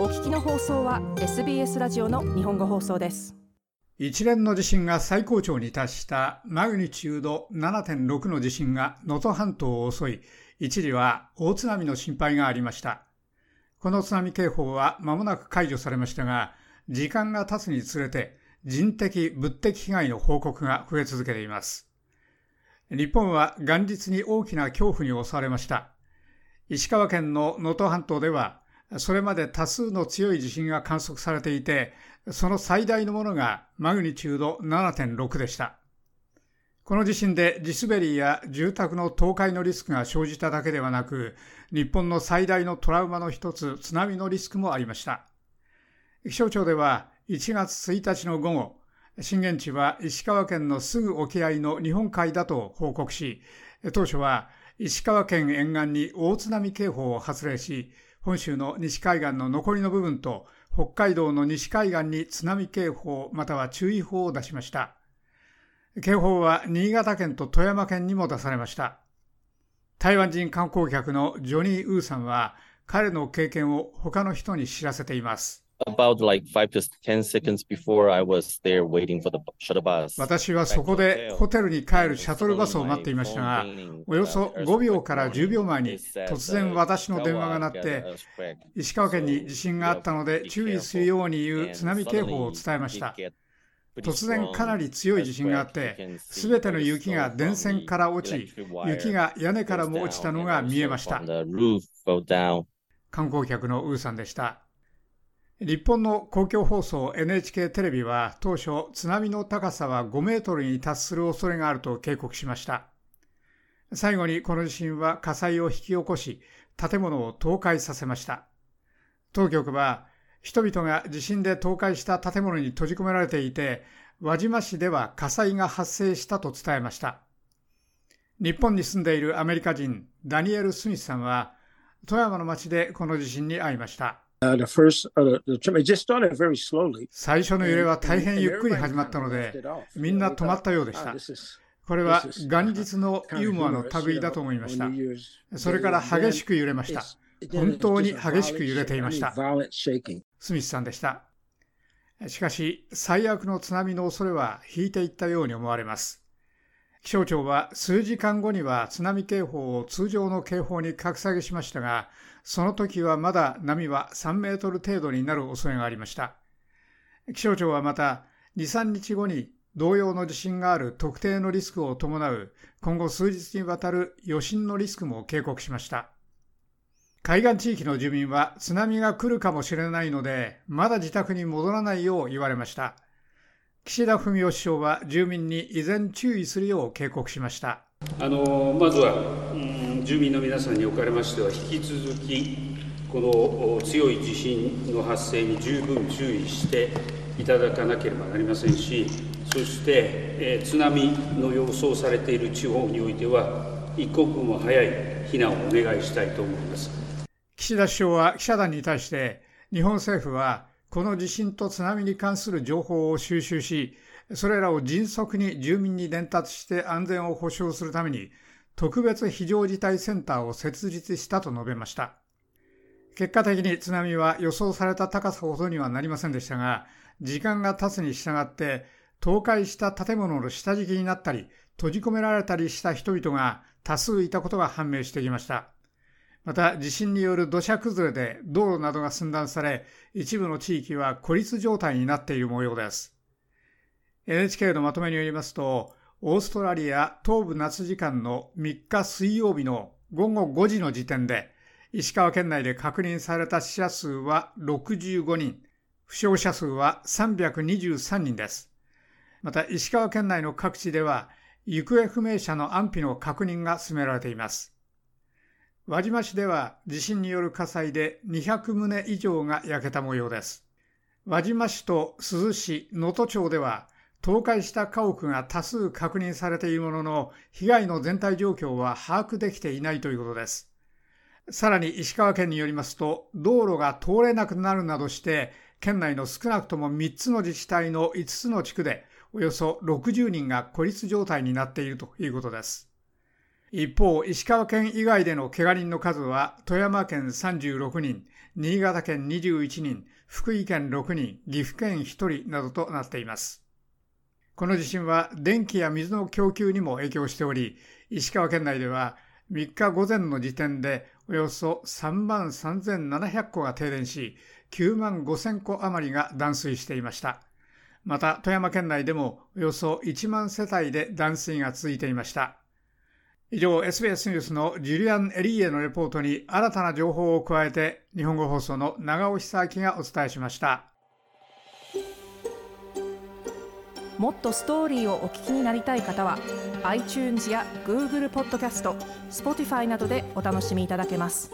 お聞きの放送は SBS ラジオの日本語放送です。一連の地震が最高潮に達したマグニチュード7.6の地震が能登半島を襲い一時は大津波の心配がありました。この津波警報は間もなく解除されましたが時間が経つにつれて人的物的被害の報告が増え続けています。日本は元日に大きな恐怖に襲われました。石川県の能登半島ではそれまで多数の強い地震が観測されていて、その最大のものがマグニチュード7.6でした。この地震で地滑りや住宅の倒壊のリスクが生じただけではなく、日本の最大のトラウマの一つ、津波のリスクもありました。気象庁では1月1日の午後、震源地は石川県のすぐ沖合の日本海だと報告し、当初は石川県沿岸に大津波警報を発令し、本州の西海岸の残りの部分と北海道の西海岸に津波警報または注意報を出しました。警報は新潟県と富山県にも出されました。台湾人観光客のジョニー・ウーさんは彼の経験を他の人に知らせています。About like five to ten seconds before I was there waiting for the shuttle bus. 私はそこでホテルに帰るシャトルバスを待っていましたが、およそ5秒から10秒前に突然私の電話が鳴って、石川県に地震があったので注意するように言う津波警報を伝えました。突然かなり強い地震があって、すべての雪が電線から落ち、雪が屋根からも落ちたのが見えました。観光客のウーさんでした。日本の公共放送 NHK テレビは当初津波の高さは5メートルに達する恐れがあると警告しました。最後にこの地震は火災を引き起こし、建物を倒壊させました。当局は人々が地震で倒壊した建物に閉じ込められていて、輪島市では火災が発生したと伝えました。日本に住んでいるアメリカ人ダニエル・スミスさんは富山の町でこの地震に遭いました。最初の揺れは大変ゆっくり始まったので、みんな止まったようでした。これは元日のユーモアの類だと思いました。それから激しく揺れました。本当に激しく揺れていました。スミスさんでした。しかし、最悪の津波の恐れは引いていったように思われます。気象庁は数時間後には津波警報を通常の警報に格下げしましたが、その時はまだ波は3メートル程度になる恐れがありました。気象庁はまた、2、3日後に同様の地震がある特定のリスクを伴う今後数日にわたる余震のリスクも警告しました。海岸地域の住民は津波が来るかもしれないので、まだ自宅に戻らないよう言われました。岸田文雄首相は住民に依然注意するよう警告しました。あのまずは、うん、住民の皆さんにおかれましては、引き続き、この強い地震の発生に十分注意していただかなければなりませんし、そして、え津波の予想されている地方においては、一刻も早い避難をお願いしたいと思います。岸田首相は記者団に対して、日本政府はこの地震と津波に関する情報を収集し、それらを迅速に住民に伝達して安全を保障するために、特別非常事態センターを設立したと述べました。結果的に津波は予想された高さほどにはなりませんでしたが、時間が経つに従って倒壊した建物の下敷きになったり、閉じ込められたりした人々が多数いたことが判明してきました。また地震による土砂崩れで道路などが寸断され、一部の地域は孤立状態になっている模様です。NHK のまとめによりますと、オーストラリア東部夏時間の3日水曜日の午後5時の時点で、石川県内で確認された死者数は65人、負傷者数は323人です。また石川県内の各地では、行方不明者の安否の確認が進められています。輪島市では地震による火災で200棟以上が焼けた模様です。輪島市と珠洲市、能登町では倒壊した家屋が多数確認されているものの、被害の全体状況は把握できていないということです。さらに石川県によりますと、道路が通れなくなるなどして、県内の少なくとも3つの自治体の5つの地区で、およそ60人が孤立状態になっているということです。一方、石川県以外での怪我人の数は富山県36人、新潟県21人、福井県6人、岐阜県1人などとなっています。この地震は電気や水の供給にも影響しており、石川県内では3日午前の時点でおよそ3万3700戸が停電し、9万5000戸余りが断水していました。また富山県内でもおよそ1万世帯で断水が続いていました。以上、SBS ニュースのジュリアン・エリーエのレポートに新たな情報を加えて、日本語放送の長尾久明がお伝えしました。もっとストーリーをお聞きになりたい方は、iTunes や Google ポッドキャスト、Spotify などでお楽しみいただけます。